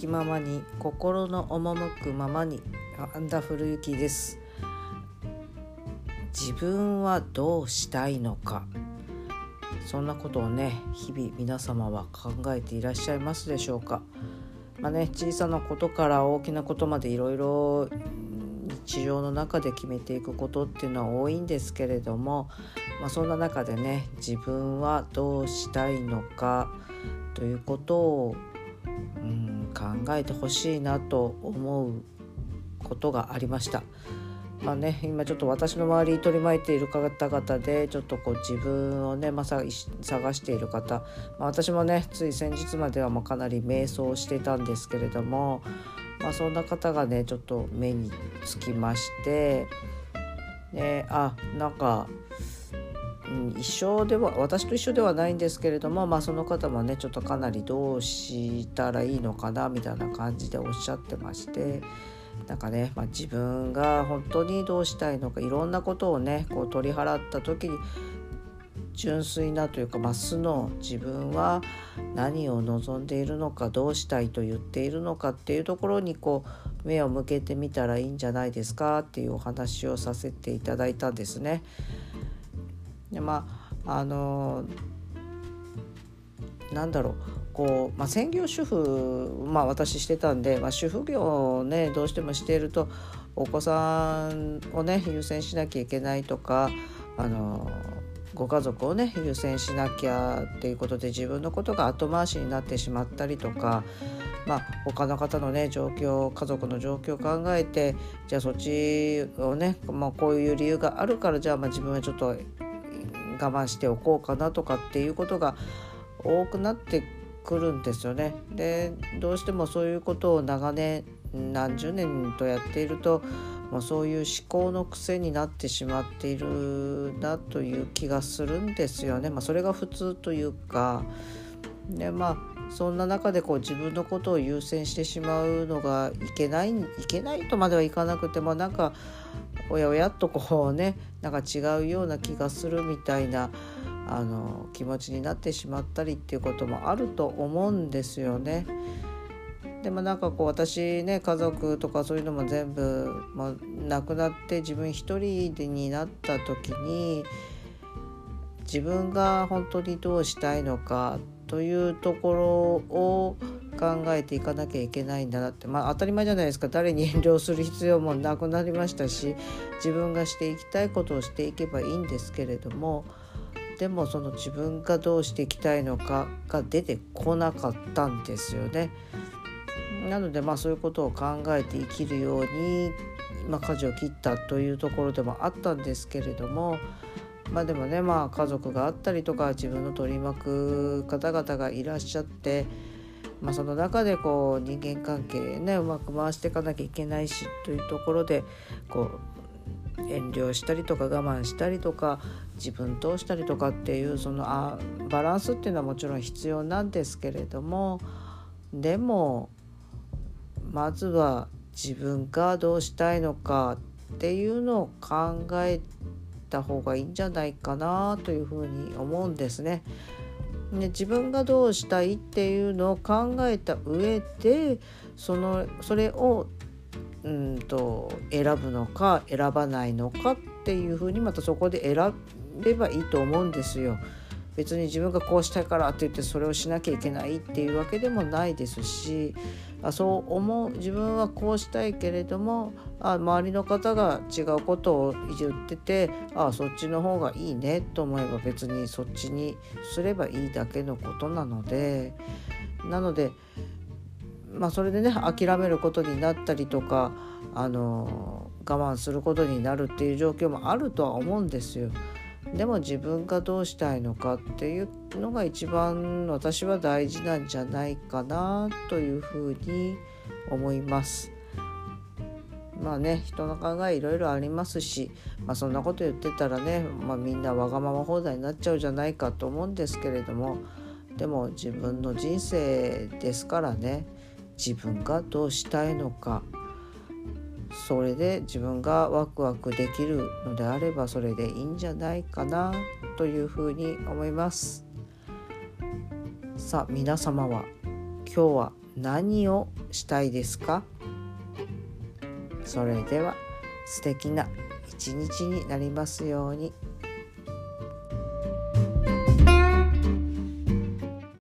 気ままに心の赴くままにアンダフルユキです。自分はどうしたいのか。そんなことをね日々皆様は考えていらっしゃいますでしょうか。まあね小さなことから大きなことまでいろいろ日常の中で決めていくことっていうのは多いんですけれども、まあ、そんな中でね自分はどうしたいのかということを、うん、考えてほしいなと思うことがありました。まあね、今ちょっと私の周りに取り巻いている方々でちょっとこう自分をね、まあ、探している方、まあ、私もねつい先日まではまかなり迷走してたんですけれども、まあ、そんな方がねちょっと目につきましてねあなんか、うん、一緒では私と一緒ではないんですけれども、まあ、その方もねちょっとかなりどうしたらいいのかなみたいな感じでおっしゃってまして。なんかね、まあ、自分が本当にどうしたいのかいろんなことをねこう取り払った時に純粋なというか、まあ、素の自分は何を望んでいるのかどうしたいと言っているのかっていうところにこう目を向けてみたらいいんじゃないですかっていうお話をさせていただいたんですね。でまああのなんだろうこう、まあ、専業主婦、まあ、私してたんで、まあ、主婦業をねどうしてもしているとお子さんをね優先しなきゃいけないとかあのご家族をね優先しなきゃっていうことで自分のことが後回しになってしまったりとか、まあ、他の方のね状況家族の状況を考えてじゃあそっちをね、まあ、こういう理由があるからじゃあまあ自分はちょっと我慢しておこうかなとかっていうことが多くなってくるんですよね。でどうしてもそういうことを長年何十年とやっているともうそういう思考の癖になってしまっているなという気がするんですよね。まあ、それが普通というかでまあそんな中でこう自分のことを優先してしまうのがいけないいけないとまではいかなくてもなんかおやおやっとこうねなんか違うような気がするみたいなあの気持ちになってしまったりっていうこともあると思うんですよね。でもなんかこう私ね家族とかそういうのも全部、まあ、亡くなって自分一人でになった時に自分が本当にどうしたいのかというところを考えていかなきゃいけないんだなってまあ当たり前じゃないですか誰に遠慮する必要もなくなりましたし自分がしていきたいことをしていけばいいんですけれどもでもその自分がどうしていきたいのかが出てこなかったんですよね。なのでまあそういうことを考えて生きるように、まあ、舵を切ったというところでもあったんですけれどもまあでもねまあ家族があったりとか自分の取り巻く方々がいらっしゃって、まあ、その中でこう人間関係ねうまく回していかなきゃいけないしというところでこう遠慮したりとか我慢したりとか自分通したりとかっていうそのあバランスっていうのはもちろん必要なんですけれどもでもまずは自分がどうしたいのかっていうのを考えた方がいいんじゃないかなというふうに思うんですね。ね自分がどうしたいっていうのを考えた上でそのそれをうんと選ぶのか選ばないのかっていうふうにまたそこで選べばいいと思うんですよ。別に自分がこうしたいからって言ってそれをしなきゃいけないっていうわけでもないですしあそう思う自分はこうしたいけれどもあ周りの方が違うことを言っててあそっちの方がいいねと思えば別にそっちにすればいいだけのことなのでなのでまあそれでね諦めることになったりとかあの我慢することになるっていう状況もあるとは思うんですよ。でも自分がどうしたいのかっていうのが一番私は大事なんじゃないかなというふうに思います。まあね人の考えいろいろありますし、まあ、そんなこと言ってたらね、まあ、みんなわがまま放題になっちゃうじゃないかと思うんですけれどもでも自分の人生ですからね自分がどうしたいのかそれで自分がワクワクできるのであればそれでいいんじゃないかなというふうに思いますさあ皆様は今日は何をしたいですか？それでは素敵な一日になりますように。